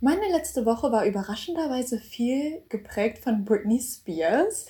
Meine letzte Woche war überraschenderweise viel geprägt von Britney Spears.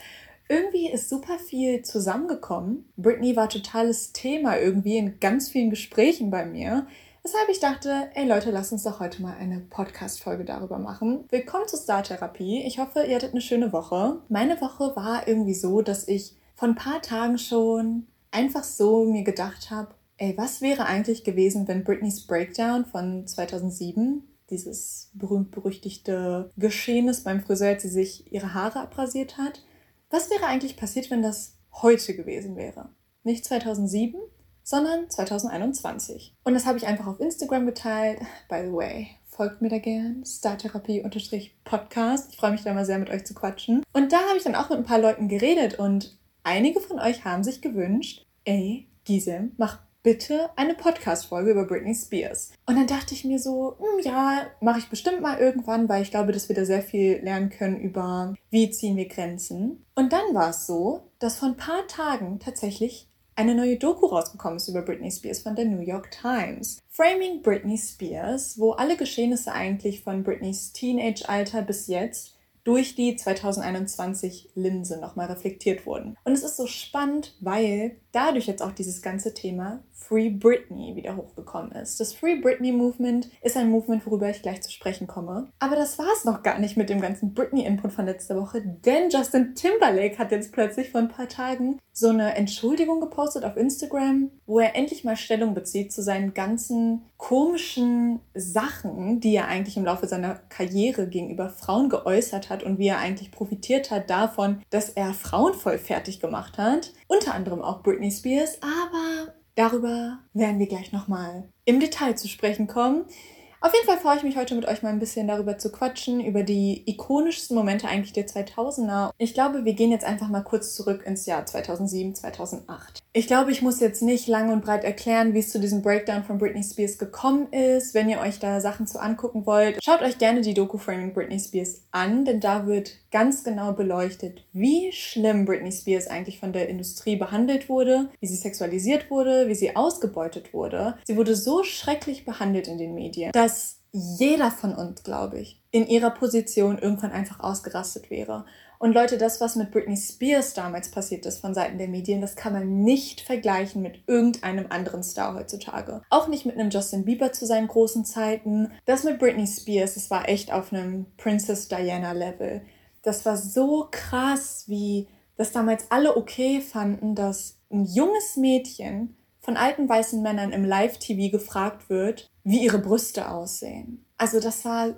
Irgendwie ist super viel zusammengekommen. Britney war totales Thema irgendwie in ganz vielen Gesprächen bei mir. Weshalb ich dachte, ey Leute, lasst uns doch heute mal eine Podcast-Folge darüber machen. Willkommen zur Star-Therapie. Ich hoffe, ihr hattet eine schöne Woche. Meine Woche war irgendwie so, dass ich vor ein paar Tagen schon einfach so mir gedacht habe, ey, was wäre eigentlich gewesen, wenn Britneys Breakdown von 2007 dieses berühmt-berüchtigte Geschehnis beim Friseur, als sie sich ihre Haare abrasiert hat. Was wäre eigentlich passiert, wenn das heute gewesen wäre? Nicht 2007, sondern 2021. Und das habe ich einfach auf Instagram geteilt. By the way, folgt mir da gern. Startherapie-Podcast. Ich freue mich da mal sehr, mit euch zu quatschen. Und da habe ich dann auch mit ein paar Leuten geredet und einige von euch haben sich gewünscht, ey, Gisem, mach bitte eine Podcast-Folge über Britney Spears. Und dann dachte ich mir so, hm, ja, mache ich bestimmt mal irgendwann, weil ich glaube, dass wir da sehr viel lernen können über, wie ziehen wir Grenzen. Und dann war es so, dass vor ein paar Tagen tatsächlich eine neue Doku rausgekommen ist über Britney Spears von der New York Times. Framing Britney Spears, wo alle Geschehnisse eigentlich von Britneys Teenage-Alter bis jetzt durch die 2021 Linse nochmal reflektiert wurden. Und es ist so spannend, weil dadurch jetzt auch dieses ganze Thema Free Britney wieder hochgekommen ist. Das Free Britney Movement ist ein Movement, worüber ich gleich zu sprechen komme. Aber das war es noch gar nicht mit dem ganzen Britney-Input von letzter Woche, denn Justin Timberlake hat jetzt plötzlich vor ein paar Tagen so eine Entschuldigung gepostet auf Instagram, wo er endlich mal Stellung bezieht zu seinen ganzen komischen Sachen, die er eigentlich im Laufe seiner Karriere gegenüber Frauen geäußert hat und wie er eigentlich profitiert hat davon, dass er Frauen voll fertig gemacht hat. Unter anderem auch Britney Spears, aber Darüber werden wir gleich nochmal im Detail zu sprechen kommen. Auf jeden Fall freue ich mich heute mit euch mal ein bisschen darüber zu quatschen, über die ikonischsten Momente eigentlich der 2000er. Ich glaube, wir gehen jetzt einfach mal kurz zurück ins Jahr 2007, 2008. Ich glaube, ich muss jetzt nicht lang und breit erklären, wie es zu diesem Breakdown von Britney Spears gekommen ist. Wenn ihr euch da Sachen zu angucken wollt, schaut euch gerne die Doku Framing Britney Spears an, denn da wird ganz genau beleuchtet, wie schlimm Britney Spears eigentlich von der Industrie behandelt wurde, wie sie sexualisiert wurde, wie sie ausgebeutet wurde. Sie wurde so schrecklich behandelt in den Medien, dass jeder von uns, glaube ich, in ihrer Position irgendwann einfach ausgerastet wäre. Und Leute, das, was mit Britney Spears damals passiert ist von Seiten der Medien, das kann man nicht vergleichen mit irgendeinem anderen Star heutzutage. Auch nicht mit einem Justin Bieber zu seinen großen Zeiten. Das mit Britney Spears, das war echt auf einem Princess Diana Level. Das war so krass, wie das damals alle okay fanden, dass ein junges Mädchen von alten weißen Männern im Live-TV gefragt wird, wie ihre Brüste aussehen. Also das war,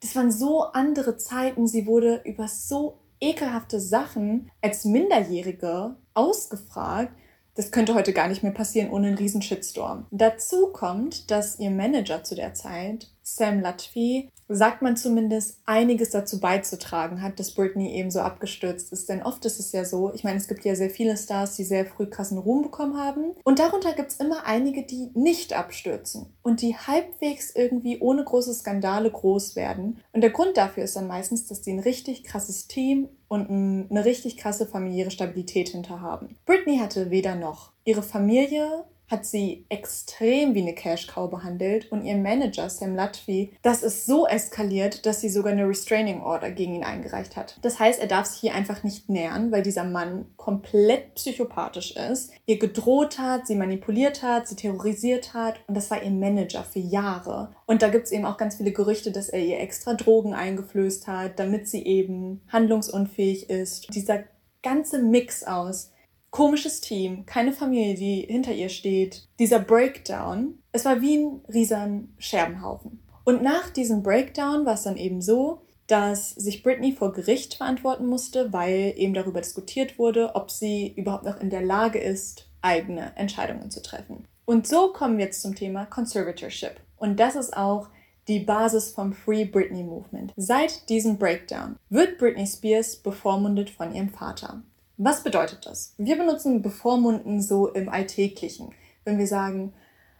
das waren so andere Zeiten. Sie wurde über so ekelhafte Sachen als Minderjährige ausgefragt. Das könnte heute gar nicht mehr passieren ohne einen riesen Shitstorm. Dazu kommt, dass ihr Manager zu der Zeit, Sam Latvi, sagt man zumindest, einiges dazu beizutragen hat, dass Britney eben so abgestürzt ist. Denn oft ist es ja so, ich meine, es gibt ja sehr viele Stars, die sehr früh krassen Ruhm bekommen haben. Und darunter gibt es immer einige, die nicht abstürzen und die halbwegs irgendwie ohne große Skandale groß werden. Und der Grund dafür ist dann meistens, dass die ein richtig krasses Team und eine richtig krasse familiäre Stabilität hinter haben. Britney hatte weder noch. Ihre Familie hat sie extrem wie eine Cash-Cow behandelt und ihr Manager Sam Latvi, das ist so eskaliert, dass sie sogar eine Restraining Order gegen ihn eingereicht hat. Das heißt, er darf sich hier einfach nicht nähern, weil dieser Mann komplett psychopathisch ist, ihr gedroht hat, sie manipuliert hat, sie terrorisiert hat und das war ihr Manager für Jahre. Und da gibt es eben auch ganz viele Gerüchte, dass er ihr extra Drogen eingeflößt hat, damit sie eben handlungsunfähig ist. Dieser ganze Mix aus komisches Team, keine Familie, die hinter ihr steht. Dieser Breakdown, es war wie ein riesen Scherbenhaufen. Und nach diesem Breakdown war es dann eben so, dass sich Britney vor Gericht verantworten musste, weil eben darüber diskutiert wurde, ob sie überhaupt noch in der Lage ist, eigene Entscheidungen zu treffen. Und so kommen wir jetzt zum Thema Conservatorship. Und das ist auch die Basis vom Free Britney Movement. Seit diesem Breakdown wird Britney Spears bevormundet von ihrem Vater. Was bedeutet das? Wir benutzen bevormunden so im Alltäglichen. Wenn wir sagen,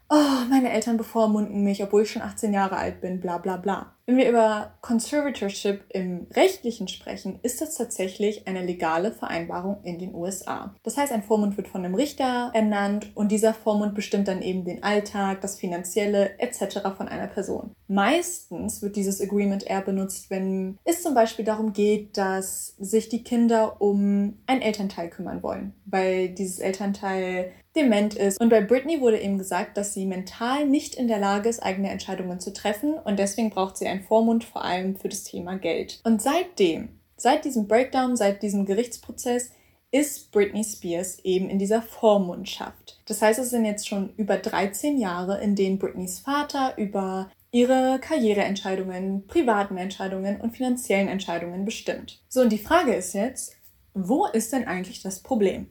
oh, meine Eltern bevormunden mich, obwohl ich schon 18 Jahre alt bin, bla bla bla. Wenn wir über Conservatorship im rechtlichen sprechen, ist das tatsächlich eine legale Vereinbarung in den USA. Das heißt, ein Vormund wird von einem Richter ernannt und dieser Vormund bestimmt dann eben den Alltag, das Finanzielle etc. von einer Person. Meistens wird dieses Agreement eher benutzt, wenn es zum Beispiel darum geht, dass sich die Kinder um einen Elternteil kümmern wollen, weil dieses Elternteil dement ist. Und bei Britney wurde eben gesagt, dass sie mental nicht in der Lage ist, eigene Entscheidungen zu treffen und deswegen braucht sie einen Vormund vor allem für das Thema Geld. Und seitdem, seit diesem Breakdown, seit diesem Gerichtsprozess, ist Britney Spears eben in dieser Vormundschaft. Das heißt, es sind jetzt schon über 13 Jahre, in denen Britneys Vater über ihre Karriereentscheidungen, privaten Entscheidungen und finanziellen Entscheidungen bestimmt. So, und die Frage ist jetzt, wo ist denn eigentlich das Problem?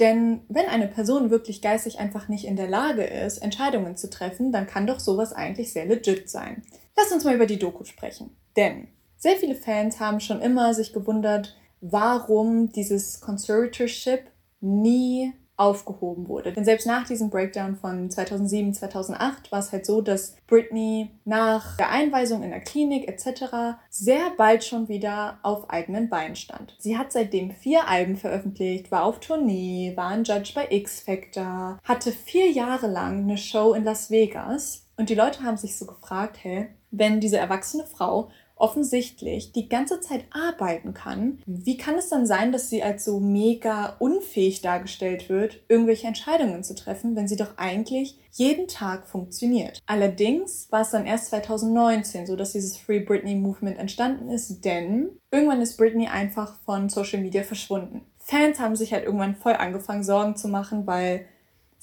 Denn wenn eine Person wirklich geistig einfach nicht in der Lage ist, Entscheidungen zu treffen, dann kann doch sowas eigentlich sehr legit sein. Lass uns mal über die Doku sprechen. Denn sehr viele Fans haben schon immer sich gewundert, warum dieses Conservatorship nie aufgehoben wurde. Denn selbst nach diesem Breakdown von 2007, 2008 war es halt so, dass Britney nach der Einweisung in der Klinik etc. sehr bald schon wieder auf eigenen Beinen stand. Sie hat seitdem vier Alben veröffentlicht, war auf Tournee, war ein Judge bei X Factor, hatte vier Jahre lang eine Show in Las Vegas und die Leute haben sich so gefragt, hä, wenn diese erwachsene Frau offensichtlich die ganze Zeit arbeiten kann, wie kann es dann sein, dass sie als so mega unfähig dargestellt wird, irgendwelche Entscheidungen zu treffen, wenn sie doch eigentlich jeden Tag funktioniert? Allerdings war es dann erst 2019 so, dass dieses Free Britney Movement entstanden ist, denn irgendwann ist Britney einfach von Social Media verschwunden. Fans haben sich halt irgendwann voll angefangen, Sorgen zu machen, weil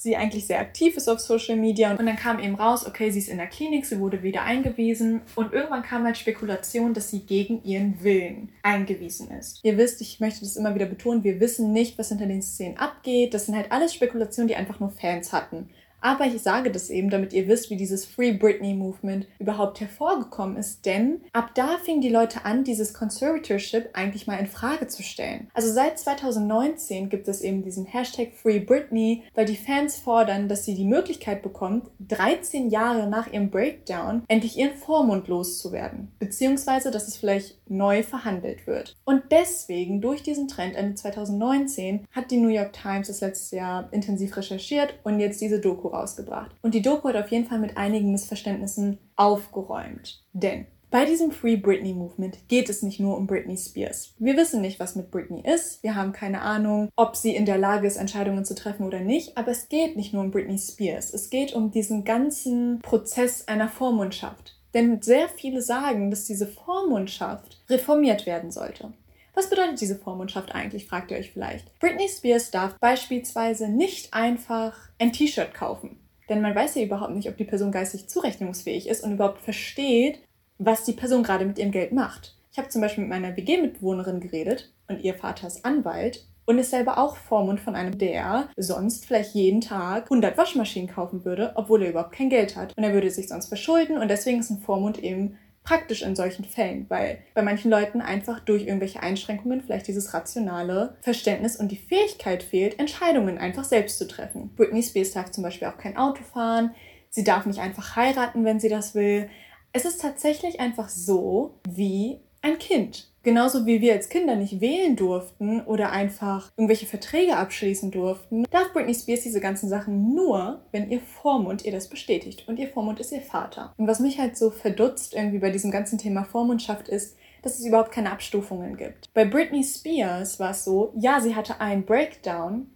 sie eigentlich sehr aktiv ist auf Social Media. Und dann kam eben raus, okay, sie ist in der Klinik, sie wurde wieder eingewiesen. Und irgendwann kam halt Spekulation, dass sie gegen ihren Willen eingewiesen ist. Ihr wisst, ich möchte das immer wieder betonen, wir wissen nicht, was hinter den Szenen abgeht. Das sind halt alles Spekulationen, die einfach nur Fans hatten. Aber ich sage das eben, damit ihr wisst, wie dieses Free Britney Movement überhaupt hervorgekommen ist, denn ab da fingen die Leute an, dieses Conservatorship eigentlich mal in Frage zu stellen. Also seit 2019 gibt es eben diesen Hashtag Free Britney, weil die Fans fordern, dass sie die Möglichkeit bekommt, 13 Jahre nach ihrem Breakdown endlich ihren Vormund loszuwerden, beziehungsweise dass es vielleicht neu verhandelt wird. Und deswegen, durch diesen Trend Ende 2019, hat die New York Times das letzte Jahr intensiv recherchiert und jetzt diese Doku rausgebracht. Und die Doku hat auf jeden Fall mit einigen Missverständnissen aufgeräumt. Denn bei diesem Free Britney Movement geht es nicht nur um Britney Spears. Wir wissen nicht, was mit Britney ist. Wir haben keine Ahnung, ob sie in der Lage ist, Entscheidungen zu treffen oder nicht. Aber es geht nicht nur um Britney Spears. Es geht um diesen ganzen Prozess einer Vormundschaft. Denn sehr viele sagen, dass diese Vormundschaft reformiert werden sollte. Was bedeutet diese Vormundschaft eigentlich, fragt ihr euch vielleicht. Britney Spears darf beispielsweise nicht einfach ein T-Shirt kaufen. Denn man weiß ja überhaupt nicht, ob die Person geistig zurechnungsfähig ist und überhaupt versteht, was die Person gerade mit ihrem Geld macht. Ich habe zum Beispiel mit meiner WG-Mitbewohnerin geredet und ihr Vater ist Anwalt und ist selber auch Vormund von einem, der sonst vielleicht jeden Tag 100 Waschmaschinen kaufen würde, obwohl er überhaupt kein Geld hat. Und er würde sich sonst verschulden und deswegen ist ein Vormund eben praktisch in solchen Fällen, weil bei manchen Leuten einfach durch irgendwelche Einschränkungen vielleicht dieses rationale Verständnis und die Fähigkeit fehlt, Entscheidungen einfach selbst zu treffen. Britney Spears darf zum Beispiel auch kein Auto fahren, sie darf nicht einfach heiraten, wenn sie das will. Es ist tatsächlich einfach so wie ein Kind. Genauso wie wir als Kinder nicht wählen durften oder einfach irgendwelche Verträge abschließen durften, darf Britney Spears diese ganzen Sachen nur, wenn ihr Vormund ihr das bestätigt. Und ihr Vormund ist ihr Vater. Und was mich halt so verdutzt irgendwie bei diesem ganzen Thema Vormundschaft ist, dass es überhaupt keine Abstufungen gibt. Bei Britney Spears war es so, ja, sie hatte einen Breakdown,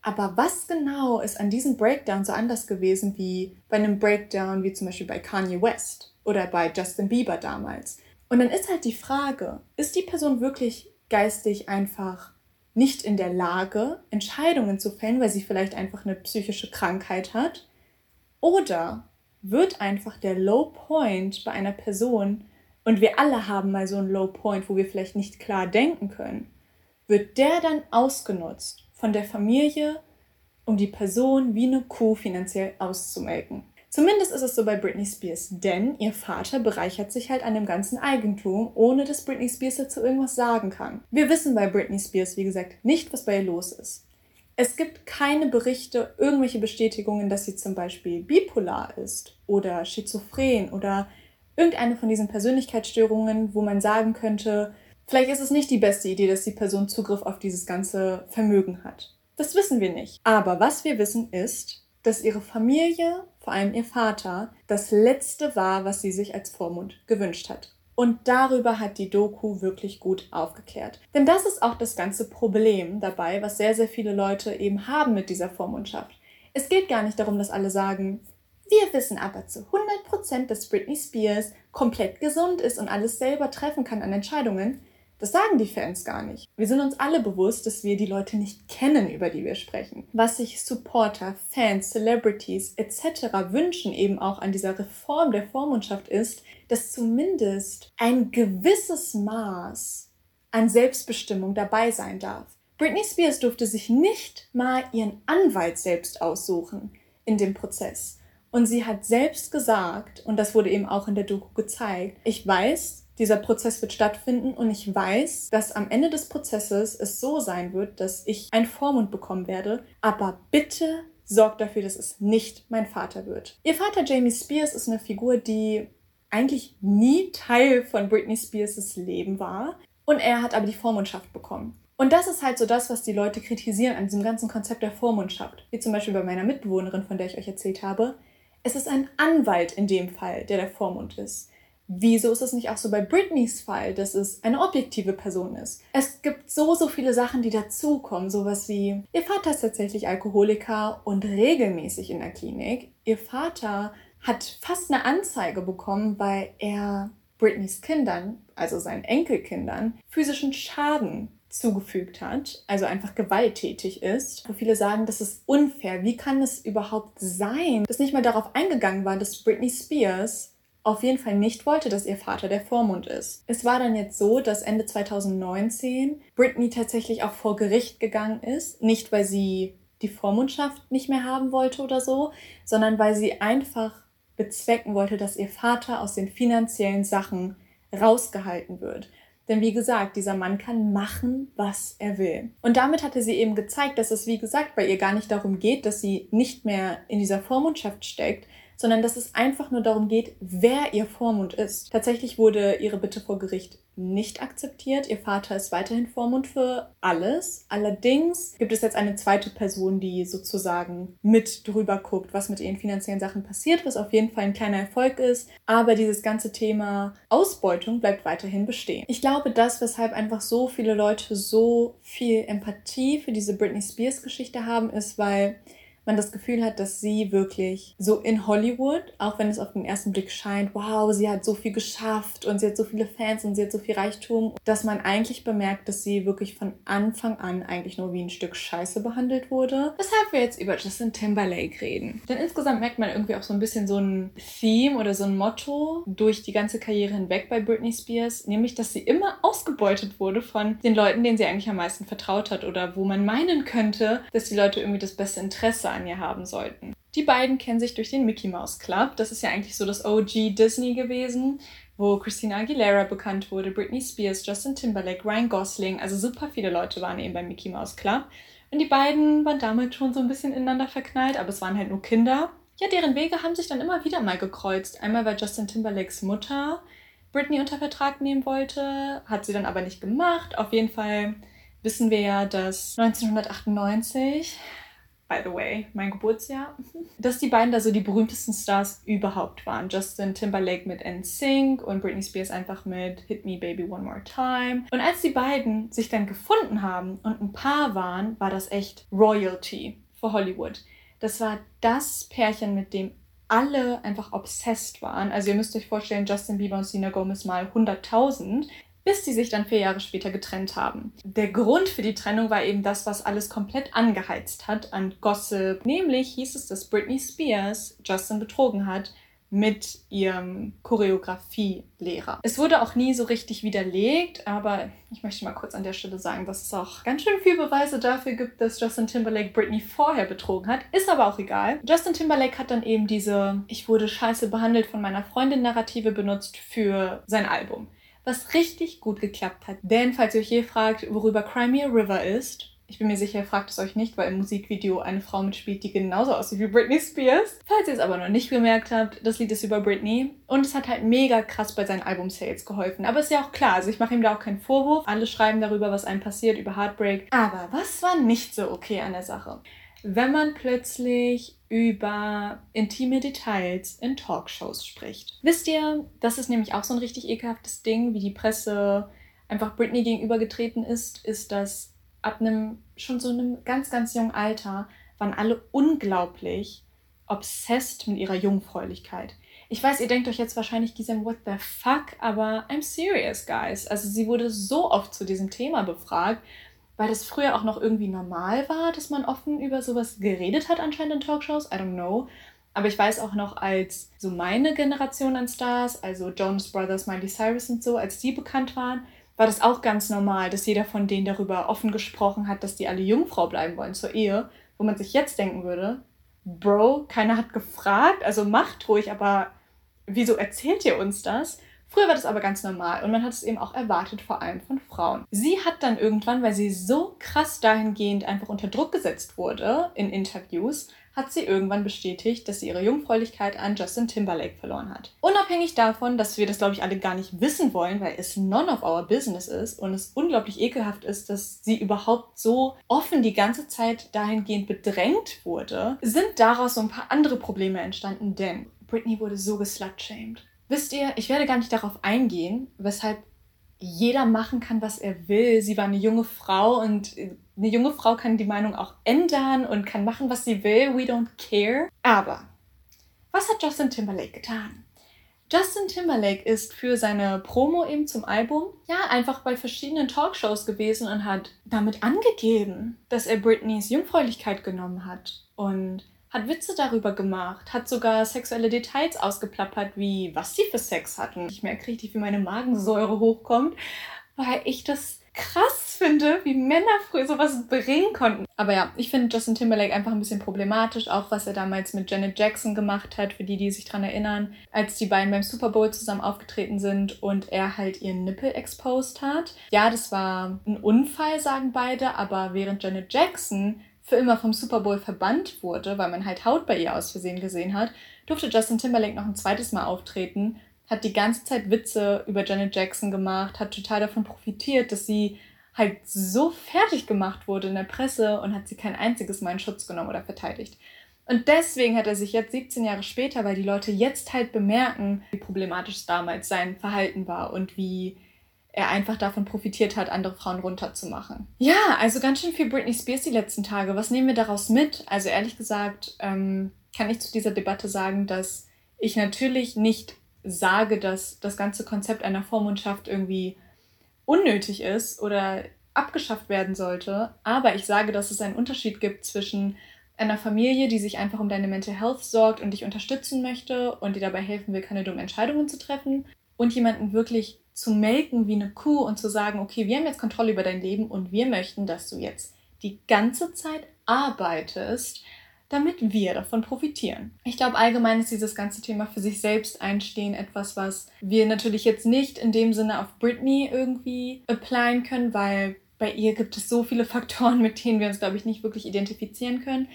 aber was genau ist an diesem Breakdown so anders gewesen wie bei einem Breakdown wie zum Beispiel bei Kanye West oder bei Justin Bieber damals? Und dann ist halt die Frage, ist die Person wirklich geistig einfach nicht in der Lage, Entscheidungen zu fällen, weil sie vielleicht einfach eine psychische Krankheit hat? Oder wird einfach der Low Point bei einer Person, und wir alle haben mal so einen Low Point, wo wir vielleicht nicht klar denken können, wird der dann ausgenutzt von der Familie, um die Person wie eine Kuh finanziell auszumelken? Zumindest ist es so bei Britney Spears, denn ihr Vater bereichert sich halt an dem ganzen Eigentum, ohne dass Britney Spears dazu irgendwas sagen kann. Wir wissen bei Britney Spears, wie gesagt, nicht, was bei ihr los ist. Es gibt keine Berichte, irgendwelche Bestätigungen, dass sie zum Beispiel bipolar ist oder schizophren oder irgendeine von diesen Persönlichkeitsstörungen, wo man sagen könnte, vielleicht ist es nicht die beste Idee, dass die Person Zugriff auf dieses ganze Vermögen hat. Das wissen wir nicht. Aber was wir wissen ist, dass ihre Familie, vor allem ihr Vater, das Letzte war, was sie sich als Vormund gewünscht hat. Und darüber hat die Doku wirklich gut aufgeklärt. Denn das ist auch das ganze Problem dabei, was sehr, sehr viele Leute eben haben mit dieser Vormundschaft. Es geht gar nicht darum, dass alle sagen, wir wissen aber zu 100%, dass Britney Spears komplett gesund ist und alles selber treffen kann an Entscheidungen. Das sagen die Fans gar nicht. Wir sind uns alle bewusst, dass wir die Leute nicht kennen, über die wir sprechen. Was sich Supporter, Fans, Celebrities etc. wünschen eben auch an dieser Reform der Vormundschaft ist, dass zumindest ein gewisses Maß an Selbstbestimmung dabei sein darf. Britney Spears durfte sich nicht mal ihren Anwalt selbst aussuchen in dem Prozess. Und sie hat selbst gesagt, und das wurde eben auch in der Doku gezeigt, ich weiß, dieser Prozess wird stattfinden und ich weiß, dass am Ende des Prozesses es so sein wird, dass ich einen Vormund bekommen werde. Aber bitte sorgt dafür, dass es nicht mein Vater wird. Ihr Vater Jamie Spears ist eine Figur, die eigentlich nie Teil von Britney Spears' Leben war. Und er hat aber die Vormundschaft bekommen. Und das ist halt so das, was die Leute kritisieren an diesem ganzen Konzept der Vormundschaft. Wie zum Beispiel bei meiner Mitbewohnerin, von der ich euch erzählt habe. Es ist ein Anwalt in dem Fall, der der Vormund ist. Wieso ist es nicht auch so bei Britneys Fall, dass es eine objektive Person ist? Es gibt so, so viele Sachen, die dazukommen. Sowas wie, ihr Vater ist tatsächlich Alkoholiker und regelmäßig in der Klinik. Ihr Vater hat fast eine Anzeige bekommen, weil er Britneys Kindern, also seinen Enkelkindern, physischen Schaden zugefügt hat, also einfach gewalttätig ist, wo viele sagen, das ist unfair. Wie kann es überhaupt sein, dass nicht mal darauf eingegangen war, dass Britney Spears auf jeden Fall nicht wollte, dass ihr Vater der Vormund ist. Es war dann jetzt so, dass Ende 2019 Britney tatsächlich auch vor Gericht gegangen ist, nicht weil sie die Vormundschaft nicht mehr haben wollte oder so, sondern weil sie einfach bezwecken wollte, dass ihr Vater aus den finanziellen Sachen rausgehalten wird. Denn wie gesagt, dieser Mann kann machen, was er will. Und damit hatte sie eben gezeigt, dass es, wie gesagt, bei ihr gar nicht darum geht, dass sie nicht mehr in dieser Vormundschaft steckt, sondern dass es einfach nur darum geht, wer ihr Vormund ist. Tatsächlich wurde ihre Bitte vor Gericht nicht akzeptiert. Ihr Vater ist weiterhin Vormund für alles. Allerdings gibt es jetzt eine zweite Person, die sozusagen mit drüber guckt, was mit ihren finanziellen Sachen passiert, was auf jeden Fall ein kleiner Erfolg ist. Aber dieses ganze Thema Ausbeutung bleibt weiterhin bestehen. Ich glaube, das, weshalb einfach so viele Leute so viel Empathie für diese Britney Spears Geschichte haben, ist, weil man das Gefühl hat, dass sie wirklich so in Hollywood, auch wenn es auf den ersten Blick scheint, wow, sie hat so viel geschafft und sie hat so viele Fans und sie hat so viel Reichtum, dass man eigentlich bemerkt, dass sie wirklich von Anfang an eigentlich nur wie ein Stück Scheiße behandelt wurde. Weshalb wir jetzt über Justin Timberlake reden. Denn insgesamt merkt man irgendwie auch so ein bisschen so ein Theme oder so ein Motto durch die ganze Karriere hinweg bei Britney Spears, nämlich, dass sie immer ausgebeutet wurde von den Leuten, denen sie eigentlich am meisten vertraut hat oder wo man meinen könnte, dass die Leute irgendwie das beste Interesse an ihr haben sollten. Die beiden kennen sich durch den Mickey Mouse Club. Das ist ja eigentlich so das OG Disney gewesen, wo Christina Aguilera bekannt wurde, Britney Spears, Justin Timberlake, Ryan Gosling. Also super viele Leute waren eben beim Mickey Mouse Club. Und die beiden waren damals schon so ein bisschen ineinander verknallt, aber es waren halt nur Kinder. Ja, deren Wege haben sich dann immer wieder mal gekreuzt. Einmal, weil Justin Timberlakes Mutter Britney unter Vertrag nehmen wollte, hat sie dann aber nicht gemacht. Auf jeden Fall wissen wir ja, dass 1998 by the way, mein Geburtsjahr, dass die beiden da so die berühmtesten Stars überhaupt waren. Justin Timberlake mit NSYNC und Britney Spears einfach mit Hit Me Baby One More Time. Und als die beiden sich dann gefunden haben und ein Paar waren, war das echt Royalty für Hollywood. Das war das Pärchen, mit dem alle einfach obsessed waren. Also ihr müsst euch vorstellen, Justin Bieber und Selena Gomez mal 100.000 bis die sich dann vier Jahre später getrennt haben. Der Grund für die Trennung war eben das, was alles komplett angeheizt hat an Gossip. Nämlich hieß es, dass Britney Spears Justin betrogen hat mit ihrem Choreografielehrer. Es wurde auch nie so richtig widerlegt, aber ich möchte mal kurz an der Stelle sagen, dass es auch ganz schön viel Beweise dafür gibt, dass Justin Timberlake Britney vorher betrogen hat. Ist aber auch egal. Justin Timberlake hat dann eben diese Ich wurde scheiße behandelt von meiner Freundin Narrative benutzt für sein Album was richtig gut geklappt hat. Denn falls ihr euch je fragt, worüber Crimea River ist, Ich bin mir sicher, ihr fragt es euch nicht, weil im Musikvideo eine Frau mitspielt, die genauso aussieht wie Britney Spears. Falls ihr es aber noch nicht gemerkt habt, das Lied ist über Britney und es hat halt mega krass bei seinen Album-Sales geholfen. Aber ist ja auch klar, also ich mache ihm da auch keinen Vorwurf. Alle schreiben darüber, was einem passiert, über Heartbreak. Aber was war nicht so okay an der Sache? Wenn man plötzlich über intime Details in Talkshows spricht. Wisst ihr, das ist nämlich auch so ein richtig ekelhaftes Ding, wie die Presse einfach Britney gegenübergetreten ist, ist, dass ab einem schon so einem ganz, ganz jungen Alter waren alle unglaublich obsessed mit ihrer Jungfräulichkeit. Ich weiß, ihr denkt euch jetzt wahrscheinlich, Gisem, what the fuck, aber I'm serious, guys. Also sie wurde so oft zu diesem Thema befragt, weil das früher auch noch irgendwie normal war, dass man offen über sowas geredet hat, anscheinend in Talkshows. I don't know. Aber ich weiß auch noch, als so meine Generation an Stars, also Jonas Brothers, Miley Cyrus und so, als die bekannt waren, war das auch ganz normal, dass jeder von denen darüber offen gesprochen hat, dass die alle Jungfrau bleiben wollen zur Ehe, wo man sich jetzt denken würde, Bro, keiner hat gefragt, also macht ruhig, aber wieso erzählt ihr uns das? Früher war das aber ganz normal und man hat es eben auch erwartet, vor allem von Frauen. Sie hat dann irgendwann, weil sie so krass dahingehend einfach unter Druck gesetzt wurde in Interviews, hat sie irgendwann bestätigt, dass sie ihre Jungfräulichkeit an Justin Timberlake verloren hat. Unabhängig davon, dass wir das, glaube ich, alle gar nicht wissen wollen, weil es none of our business ist und es unglaublich ekelhaft ist, dass sie überhaupt so offen die ganze Zeit dahingehend bedrängt wurde, sind daraus so ein paar andere Probleme entstanden, denn Britney wurde so geslutshamed. Wisst ihr, ich werde gar nicht darauf eingehen, weshalb jeder machen kann, was er will. Sie war eine junge Frau und eine junge Frau kann die Meinung auch ändern und kann machen, was sie will. We don't care. Aber was hat Justin Timberlake getan? Justin Timberlake ist für seine Promo eben zum Album ja einfach bei verschiedenen Talkshows gewesen und hat damit angegeben, dass er Britneys Jungfräulichkeit genommen hat und hat Witze darüber gemacht, hat sogar sexuelle Details ausgeplappert, wie was sie für Sex hatten. Ich merke richtig, wie meine Magensäure hochkommt, weil ich das krass finde, wie Männer früher sowas bringen konnten. Aber ja, ich finde Justin Timberlake einfach ein bisschen problematisch, auch was er damals mit Janet Jackson gemacht hat, für die, die sich daran erinnern, als die beiden beim Super Bowl zusammen aufgetreten sind und er halt ihren Nippel exposed hat. Ja, das war ein Unfall, sagen beide, aber während Janet Jackson für immer vom Super Bowl verbannt wurde, weil man halt Haut bei ihr aus Versehen gesehen hat, durfte Justin Timberlake noch ein zweites Mal auftreten hat die ganze Zeit Witze über Janet Jackson gemacht, hat total davon profitiert, dass sie halt so fertig gemacht wurde in der Presse und hat sie kein einziges Mal in Schutz genommen oder verteidigt. Und deswegen hat er sich jetzt 17 Jahre später, weil die Leute jetzt halt bemerken, wie problematisch damals sein Verhalten war und wie er einfach davon profitiert hat, andere Frauen runterzumachen. Ja, also ganz schön viel Britney Spears die letzten Tage. Was nehmen wir daraus mit? Also ehrlich gesagt ähm, kann ich zu dieser Debatte sagen, dass ich natürlich nicht sage, dass das ganze Konzept einer Vormundschaft irgendwie unnötig ist oder abgeschafft werden sollte. Aber ich sage, dass es einen Unterschied gibt zwischen einer Familie, die sich einfach um deine Mental Health sorgt und dich unterstützen möchte und dir dabei helfen will, keine dummen Entscheidungen zu treffen und jemanden wirklich zu melken wie eine Kuh und zu sagen, okay, wir haben jetzt Kontrolle über dein Leben und wir möchten, dass du jetzt die ganze Zeit arbeitest, damit wir davon profitieren. Ich glaube, allgemein ist dieses ganze Thema für sich selbst einstehen etwas, was wir natürlich jetzt nicht in dem Sinne auf Britney irgendwie applyen können, weil bei ihr gibt es so viele Faktoren, mit denen wir uns, glaube ich, nicht wirklich identifizieren können.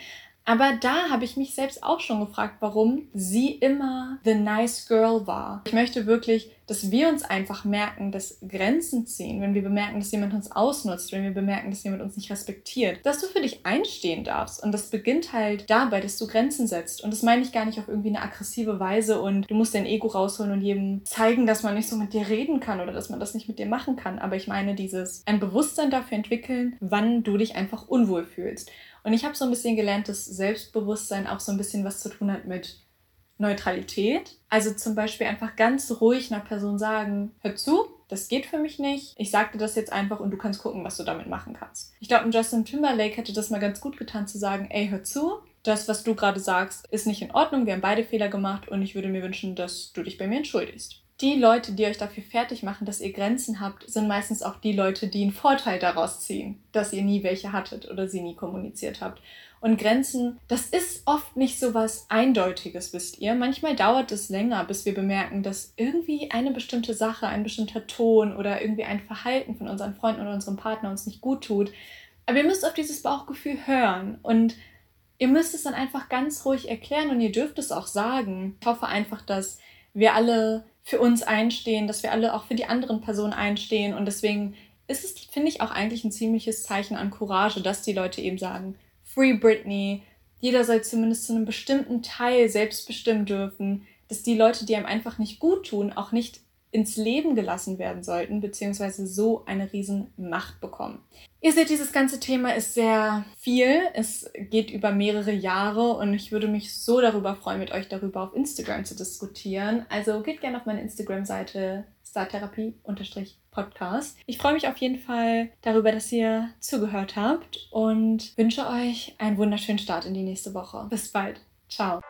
Aber da habe ich mich selbst auch schon gefragt, warum sie immer the nice girl war. Ich möchte wirklich, dass wir uns einfach merken, dass Grenzen ziehen, wenn wir bemerken, dass jemand uns ausnutzt, wenn wir bemerken, dass jemand uns nicht respektiert, dass du für dich einstehen darfst. Und das beginnt halt dabei, dass du Grenzen setzt. Und das meine ich gar nicht auf irgendwie eine aggressive Weise und du musst dein Ego rausholen und jedem zeigen, dass man nicht so mit dir reden kann oder dass man das nicht mit dir machen kann. Aber ich meine dieses ein Bewusstsein dafür entwickeln, wann du dich einfach unwohl fühlst. Und ich habe so ein bisschen gelernt, dass Selbstbewusstsein auch so ein bisschen was zu tun hat mit Neutralität. Also zum Beispiel einfach ganz ruhig einer Person sagen, hör zu, das geht für mich nicht. Ich sag dir das jetzt einfach und du kannst gucken, was du damit machen kannst. Ich glaube, Justin Timberlake hätte das mal ganz gut getan zu sagen, ey, hör zu, das, was du gerade sagst, ist nicht in Ordnung. Wir haben beide Fehler gemacht und ich würde mir wünschen, dass du dich bei mir entschuldigst die Leute, die euch dafür fertig machen, dass ihr Grenzen habt, sind meistens auch die Leute, die einen Vorteil daraus ziehen, dass ihr nie welche hattet oder sie nie kommuniziert habt. Und Grenzen, das ist oft nicht so was Eindeutiges, wisst ihr. Manchmal dauert es länger, bis wir bemerken, dass irgendwie eine bestimmte Sache, ein bestimmter Ton oder irgendwie ein Verhalten von unseren Freunden oder unserem Partner uns nicht gut tut. Aber ihr müsst auf dieses Bauchgefühl hören und ihr müsst es dann einfach ganz ruhig erklären und ihr dürft es auch sagen. Ich hoffe einfach, dass wir alle für uns einstehen, dass wir alle auch für die anderen Personen einstehen. Und deswegen ist es, finde ich, auch eigentlich ein ziemliches Zeichen an Courage, dass die Leute eben sagen, Free Britney, jeder soll zumindest zu einem bestimmten Teil selbst bestimmen dürfen, dass die Leute, die einem einfach nicht gut tun, auch nicht ins Leben gelassen werden sollten, beziehungsweise so eine riesen Macht bekommen. Ihr seht, dieses ganze Thema ist sehr viel. Es geht über mehrere Jahre und ich würde mich so darüber freuen, mit euch darüber auf Instagram zu diskutieren. Also geht gerne auf meine Instagram-Seite startherapie-podcast. Ich freue mich auf jeden Fall darüber, dass ihr zugehört habt und wünsche euch einen wunderschönen Start in die nächste Woche. Bis bald. Ciao.